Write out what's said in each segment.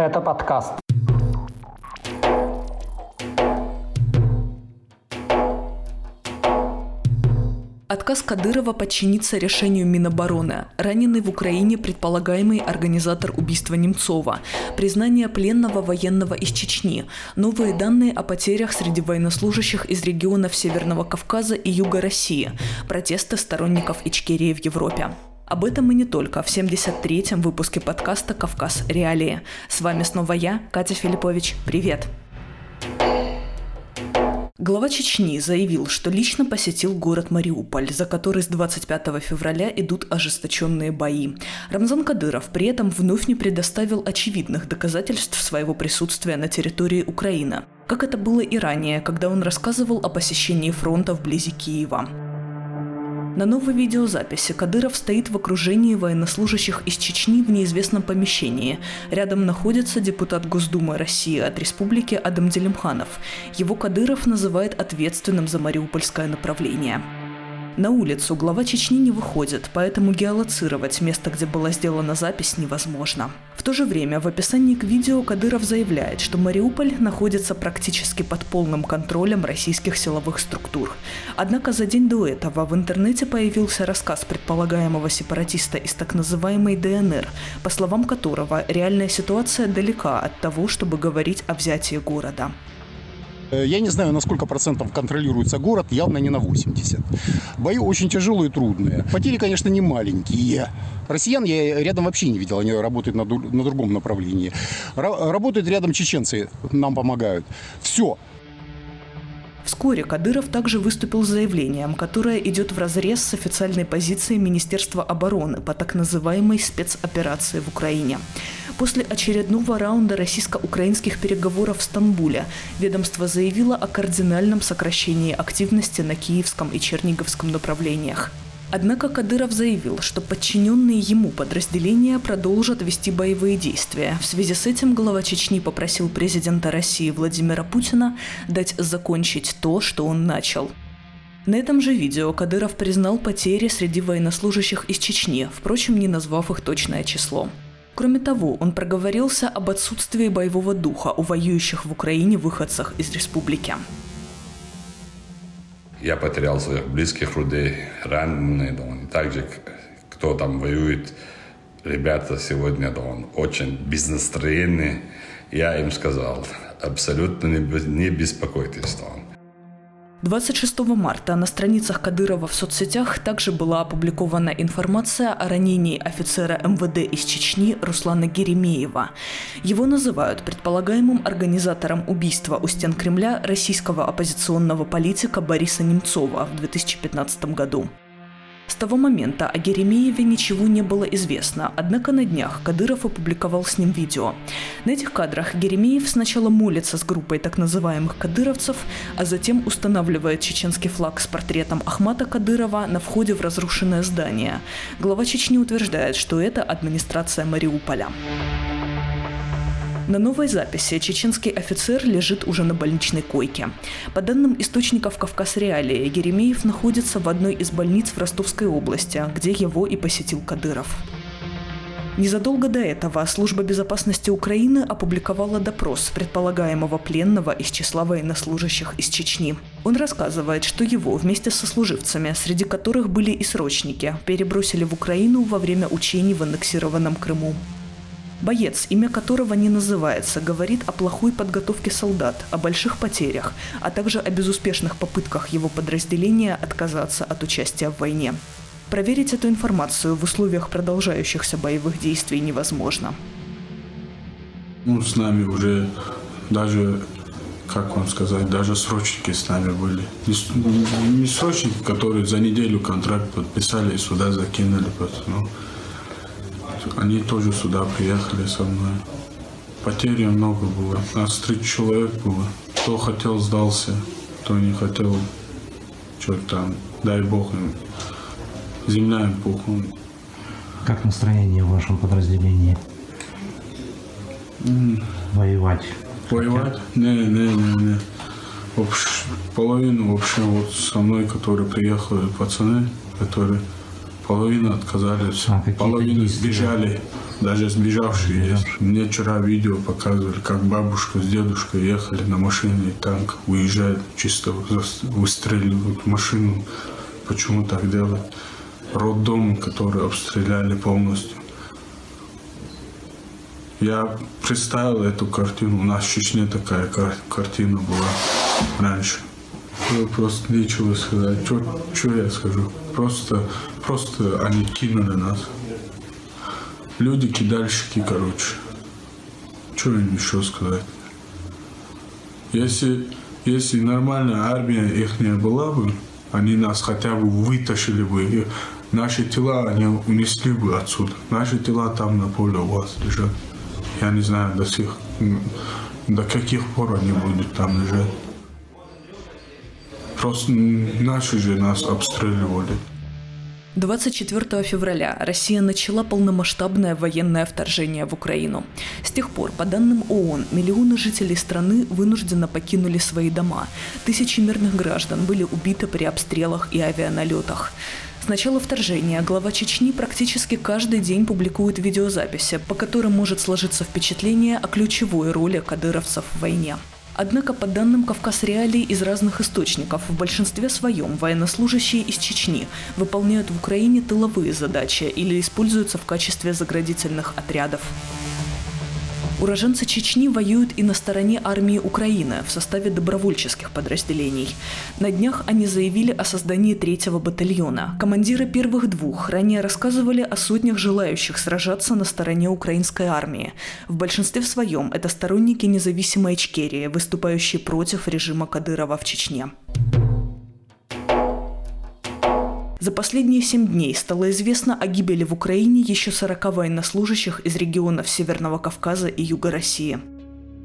Это подкаст. Отказ Кадырова подчиниться решению Минобороны, раненый в Украине предполагаемый организатор убийства Немцова, признание пленного военного из Чечни, новые данные о потерях среди военнослужащих из регионов Северного Кавказа и Юга России, протесты сторонников Ичкерии в Европе. Об этом и не только в 73-м выпуске подкаста «Кавказ. Реалии». С вами снова я, Катя Филиппович. Привет! Глава Чечни заявил, что лично посетил город Мариуполь, за который с 25 февраля идут ожесточенные бои. Рамзан Кадыров при этом вновь не предоставил очевидных доказательств своего присутствия на территории Украины, как это было и ранее, когда он рассказывал о посещении фронта вблизи Киева. На новой видеозаписи Кадыров стоит в окружении военнослужащих из Чечни в неизвестном помещении. Рядом находится депутат Госдумы России от республики Адам Делимханов. Его Кадыров называет ответственным за мариупольское направление. На улицу глава Чечни не выходит, поэтому геолоцировать место, где была сделана запись, невозможно. В то же время в описании к видео Кадыров заявляет, что Мариуполь находится практически под полным контролем российских силовых структур. Однако за день до этого в интернете появился рассказ предполагаемого сепаратиста из так называемой ДНР, по словам которого реальная ситуация далека от того, чтобы говорить о взятии города. Э, я не знаю, на сколько процентов контролируется город, явно не на 80. Бои очень тяжелые и трудные. Потери, конечно, не маленькие. Россиян я рядом вообще не видел, они работают на, на другом направлении. Р- работают рядом чеченцы, нам помогают. Все, Вскоре Кадыров также выступил с заявлением, которое идет в разрез с официальной позицией Министерства обороны по так называемой спецоперации в Украине. После очередного раунда российско-украинских переговоров в Стамбуле ведомство заявило о кардинальном сокращении активности на Киевском и Черниговском направлениях. Однако Кадыров заявил, что подчиненные ему подразделения продолжат вести боевые действия. В связи с этим глава Чечни попросил президента России Владимира Путина дать закончить то, что он начал. На этом же видео Кадыров признал потери среди военнослужащих из Чечни, впрочем, не назвав их точное число. Кроме того, он проговорился об отсутствии боевого духа у воюющих в Украине выходцах из республики. Я потерял своих близких людей, раненые, да, он также, кто там воюет, ребята сегодня, да, он очень без настроения. Я им сказал, абсолютно не беспокойтесь, да, 26 марта на страницах Кадырова в соцсетях также была опубликована информация о ранении офицера МВД из Чечни Руслана Геремеева. Его называют предполагаемым организатором убийства у стен Кремля российского оппозиционного политика Бориса Немцова в 2015 году. С того момента о Геремееве ничего не было известно, однако на днях Кадыров опубликовал с ним видео. На этих кадрах Геремеев сначала молится с группой так называемых кадыровцев, а затем устанавливает чеченский флаг с портретом Ахмата Кадырова на входе в разрушенное здание. Глава Чечни утверждает, что это администрация Мариуполя. На новой записи чеченский офицер лежит уже на больничной койке. По данным источников Кавказ Реалии, Еремеев находится в одной из больниц в Ростовской области, где его и посетил Кадыров. Незадолго до этого Служба безопасности Украины опубликовала допрос предполагаемого пленного из числа военнослужащих из Чечни. Он рассказывает, что его вместе со служивцами, среди которых были и срочники, перебросили в Украину во время учений в аннексированном Крыму. Боец, имя которого не называется, говорит о плохой подготовке солдат, о больших потерях, а также о безуспешных попытках его подразделения отказаться от участия в войне. Проверить эту информацию в условиях продолжающихся боевых действий невозможно. Ну, с нами уже даже, как вам сказать, даже срочники с нами были. Не, не срочники, которые за неделю контракт подписали и сюда закинули. Ну, они тоже сюда приехали со мной. Потери много было. Нас три человек было. Кто хотел, сдался. Кто не хотел, что там, дай бог им. Земля им пухом. Как настроение в вашем подразделении? Mm. Воевать? Воевать? Не, не, не, не. Общ... Половину вообще вот со мной, которые приехали, пацаны, которые Половина отказались, а, половина сбежали. Даже сбежавшие есть. Мне вчера видео показывали, как бабушка с дедушкой ехали на машине, и танк уезжает, чисто выстреливают машину. Почему так делать? Роддом, который обстреляли полностью. Я представил эту картину. У нас в Чечне такая кар- картина была раньше. Я просто нечего сказать. Что я скажу? Просто, просто они кинули нас. Люди кидальщики, короче. Что им еще сказать? Если, если нормальная армия их не была бы, они нас хотя бы вытащили бы. И наши тела они унесли бы отсюда. Наши тела там на поле у вас лежат. Я не знаю до сих до каких пор они будут там лежать. Просто наши же нас обстреливали. 24 февраля Россия начала полномасштабное военное вторжение в Украину. С тех пор, по данным ООН, миллионы жителей страны вынужденно покинули свои дома. Тысячи мирных граждан были убиты при обстрелах и авианалетах. С начала вторжения глава Чечни практически каждый день публикует видеозаписи, по которым может сложиться впечатление о ключевой роли кадыровцев в войне. Однако, по данным Кавказ Реалий из разных источников, в большинстве своем военнослужащие из Чечни выполняют в Украине тыловые задачи или используются в качестве заградительных отрядов. Уроженцы Чечни воюют и на стороне армии Украины в составе добровольческих подразделений. На днях они заявили о создании третьего батальона. Командиры первых двух ранее рассказывали о сотнях желающих сражаться на стороне украинской армии. В большинстве своем это сторонники независимой Ичкерии, выступающие против режима Кадырова в Чечне. За последние семь дней стало известно о гибели в Украине еще 40 военнослужащих из регионов Северного Кавказа и Юга России.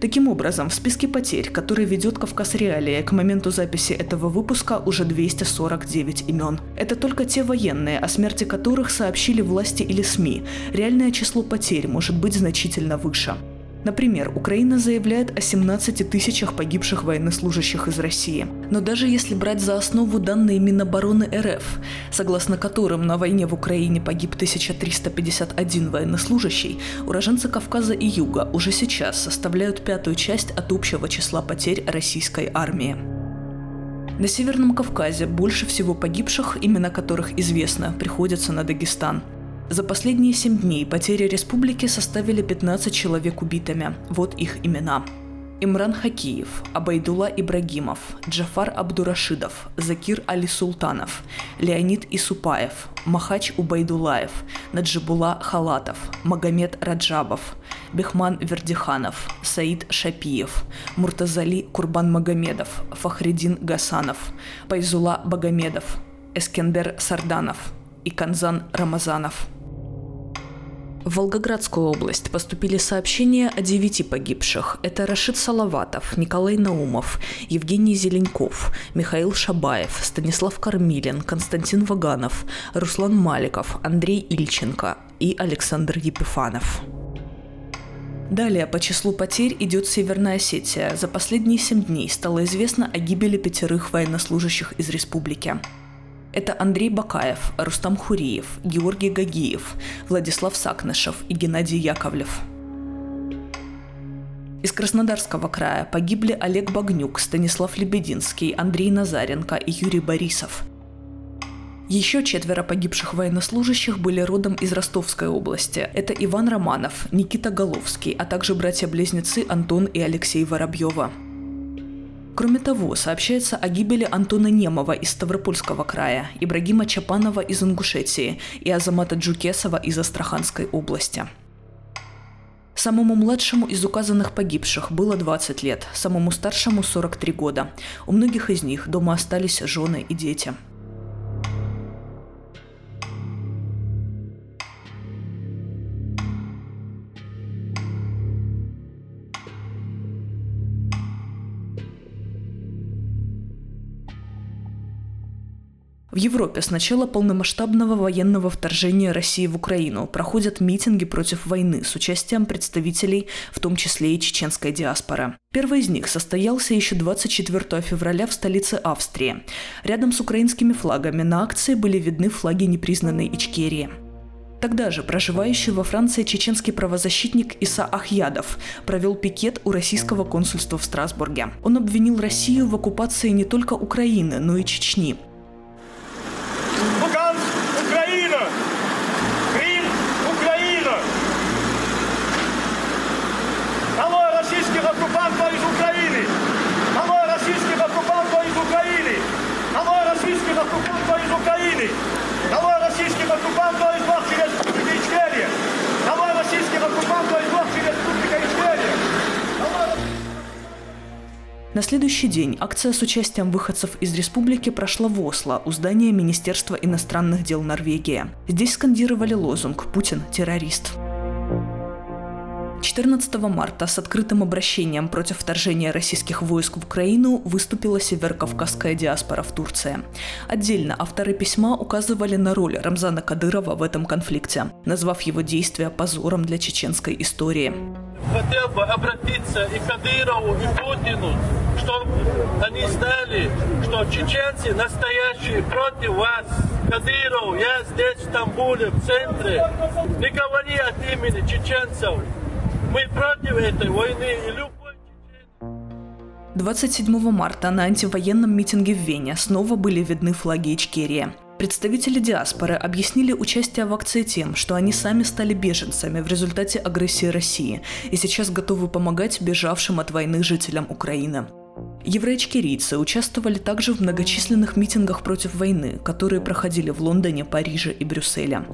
Таким образом, в списке потерь, который ведет Кавказ Реалия к моменту записи этого выпуска, уже 249 имен. Это только те военные, о смерти которых сообщили власти или СМИ. Реальное число потерь может быть значительно выше. Например, Украина заявляет о 17 тысячах погибших военнослужащих из России. Но даже если брать за основу данные Минобороны РФ, согласно которым на войне в Украине погиб 1351 военнослужащий, уроженцы Кавказа и Юга уже сейчас составляют пятую часть от общего числа потерь российской армии. На Северном Кавказе больше всего погибших, имена которых известно, приходится на Дагестан – за последние семь дней потери республики составили 15 человек убитыми. Вот их имена. Имран Хакиев, Абайдула Ибрагимов, Джафар Абдурашидов, Закир Али Султанов, Леонид Исупаев, Махач Убайдулаев, Наджибула Халатов, Магомед Раджабов, Бехман Вердиханов, Саид Шапиев, Муртазали Курбан Магомедов, Фахридин Гасанов, Пайзула Багамедов, Эскендер Сарданов и Канзан Рамазанов – в Волгоградскую область поступили сообщения о девяти погибших. Это Рашид Салаватов, Николай Наумов, Евгений Зеленков, Михаил Шабаев, Станислав Кормилин, Константин Ваганов, Руслан Маликов, Андрей Ильченко и Александр Епифанов. Далее по числу потерь идет Северная Осетия. За последние семь дней стало известно о гибели пятерых военнослужащих из республики. Это Андрей Бакаев, Рустам Хуриев, Георгий Гагиев, Владислав Сакнышев и Геннадий Яковлев. Из Краснодарского края погибли Олег Багнюк, Станислав Лебединский, Андрей Назаренко и Юрий Борисов. Еще четверо погибших военнослужащих были родом из Ростовской области. Это Иван Романов, Никита Головский, а также братья-близнецы Антон и Алексей Воробьева. Кроме того, сообщается о гибели Антона Немова из Ставропольского края, Ибрагима Чапанова из Ингушетии и Азамата Джукесова из Астраханской области. Самому младшему из указанных погибших было 20 лет, самому старшему 43 года. У многих из них дома остались жены и дети – Европе с начала полномасштабного военного вторжения России в Украину проходят митинги против войны с участием представителей, в том числе и чеченской диаспоры. Первый из них состоялся еще 24 февраля в столице Австрии. Рядом с украинскими флагами на акции были видны флаги непризнанной Ичкерии. Тогда же проживающий во Франции чеченский правозащитник Иса Ахьядов провел пикет у российского консульства в Страсбурге. Он обвинил Россию в оккупации не только Украины, но и Чечни. На следующий день акция с участием выходцев из республики прошла в Осло у здания Министерства иностранных дел Норвегии. Здесь скандировали лозунг «Путин – террорист». 14 марта с открытым обращением против вторжения российских войск в Украину выступила северокавказская диаспора в Турции. Отдельно авторы письма указывали на роль Рамзана Кадырова в этом конфликте, назвав его действия позором для чеченской истории. хотел бы обратиться и Кадырову, и Путину, чтобы они знали, что чеченцы настоящие против вас. Кадыров, я здесь, в Стамбуле, в центре. Не говори от имени чеченцев. Мы против этой войны и чеченец 27 марта на антивоенном митинге в Вене снова были видны флаги Ичкерии. Представители диаспоры объяснили участие в акции тем, что они сами стали беженцами в результате агрессии России и сейчас готовы помогать бежавшим от войны жителям Украины. Евроичкерийцы участвовали также в многочисленных митингах против войны, которые проходили в Лондоне, Париже и Брюсселе.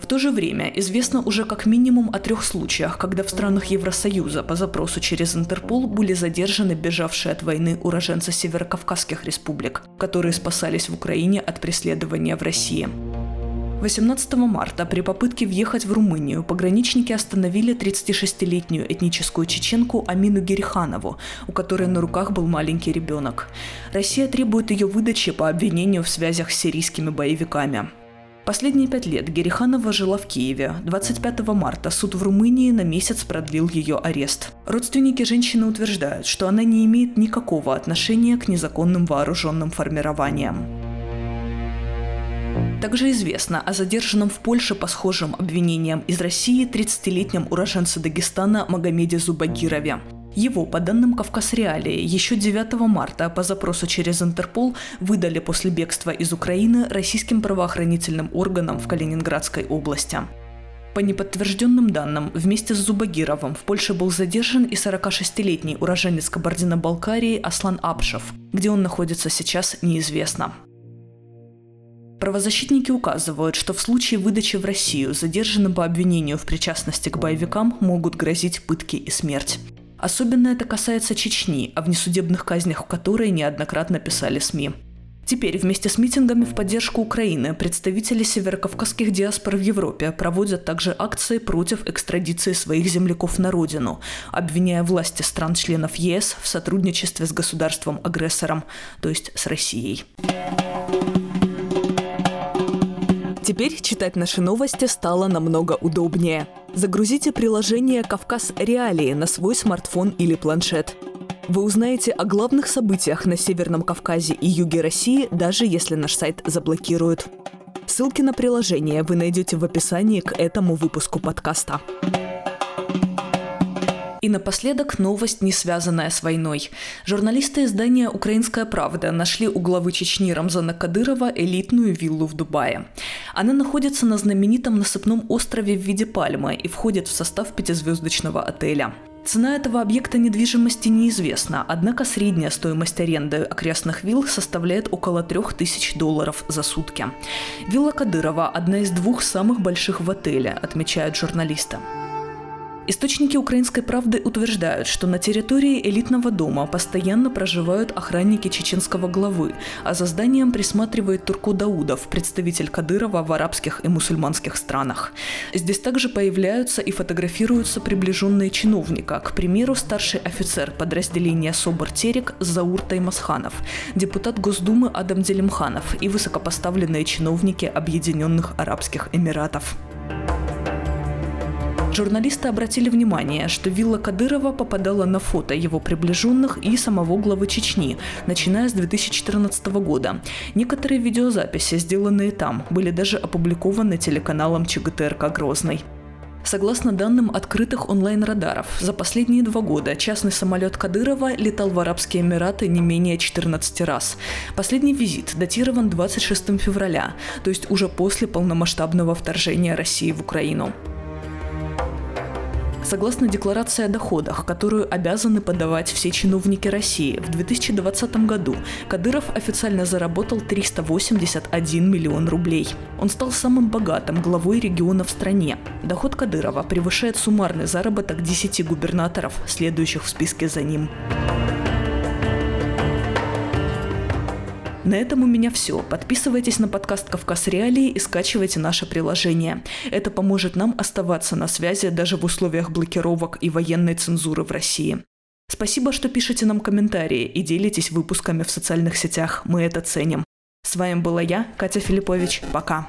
В то же время известно уже как минимум о трех случаях, когда в странах Евросоюза по запросу через Интерпол были задержаны бежавшие от войны уроженцы северокавказских республик, которые спасались в Украине от преследования в России. 18 марта при попытке въехать в Румынию пограничники остановили 36-летнюю этническую чеченку Амину Гериханову, у которой на руках был маленький ребенок. Россия требует ее выдачи по обвинению в связях с сирийскими боевиками. Последние пять лет Гериханова жила в Киеве. 25 марта суд в Румынии на месяц продлил ее арест. Родственники женщины утверждают, что она не имеет никакого отношения к незаконным вооруженным формированиям. Также известно о задержанном в Польше по схожим обвинениям из России 30-летнем уроженце Дагестана Магомеде Зубагирове. Его, по данным Кавказ Реалии, еще 9 марта по запросу через Интерпол выдали после бегства из Украины российским правоохранительным органам в Калининградской области. По неподтвержденным данным, вместе с Зубагировым в Польше был задержан и 46-летний уроженец Кабардино-Балкарии Аслан Апшев. Где он находится сейчас, неизвестно. Правозащитники указывают, что в случае выдачи в Россию задержанным по обвинению в причастности к боевикам могут грозить пытки и смерть. Особенно это касается Чечни, о внесудебных казнях которой неоднократно писали СМИ. Теперь вместе с митингами в поддержку Украины представители северокавказских диаспор в Европе проводят также акции против экстрадиции своих земляков на родину, обвиняя власти стран-членов ЕС в сотрудничестве с государством-агрессором, то есть с Россией. Теперь читать наши новости стало намного удобнее. Загрузите приложение «Кавказ Реалии» на свой смартфон или планшет. Вы узнаете о главных событиях на Северном Кавказе и юге России, даже если наш сайт заблокируют. Ссылки на приложение вы найдете в описании к этому выпуску подкаста. И напоследок новость, не связанная с войной. Журналисты издания «Украинская правда» нашли у главы Чечни Рамзана Кадырова элитную виллу в Дубае. Она находится на знаменитом насыпном острове в виде пальмы и входит в состав пятизвездочного отеля. Цена этого объекта недвижимости неизвестна, однако средняя стоимость аренды окрестных вилл составляет около 3000 долларов за сутки. Вилла Кадырова – одна из двух самых больших в отеле, отмечают журналисты. Источники «Украинской правды» утверждают, что на территории элитного дома постоянно проживают охранники чеченского главы, а за зданием присматривает Турку Даудов, представитель Кадырова в арабских и мусульманских странах. Здесь также появляются и фотографируются приближенные чиновника, к примеру, старший офицер подразделения СОБР «Терек» Заур Таймасханов, депутат Госдумы Адам Делимханов и высокопоставленные чиновники Объединенных Арабских Эмиратов. Журналисты обратили внимание, что вилла Кадырова попадала на фото его приближенных и самого главы Чечни, начиная с 2014 года. Некоторые видеозаписи, сделанные там, были даже опубликованы телеканалом ЧГТРК «Грозный». Согласно данным открытых онлайн-радаров, за последние два года частный самолет Кадырова летал в Арабские Эмираты не менее 14 раз. Последний визит датирован 26 февраля, то есть уже после полномасштабного вторжения России в Украину. Согласно декларации о доходах, которую обязаны подавать все чиновники России, в 2020 году Кадыров официально заработал 381 миллион рублей. Он стал самым богатым главой региона в стране. Доход Кадырова превышает суммарный заработок 10 губернаторов, следующих в списке за ним. На этом у меня все. Подписывайтесь на подкаст «Кавказ Реалии» и скачивайте наше приложение. Это поможет нам оставаться на связи даже в условиях блокировок и военной цензуры в России. Спасибо, что пишете нам комментарии и делитесь выпусками в социальных сетях. Мы это ценим. С вами была я, Катя Филиппович. Пока.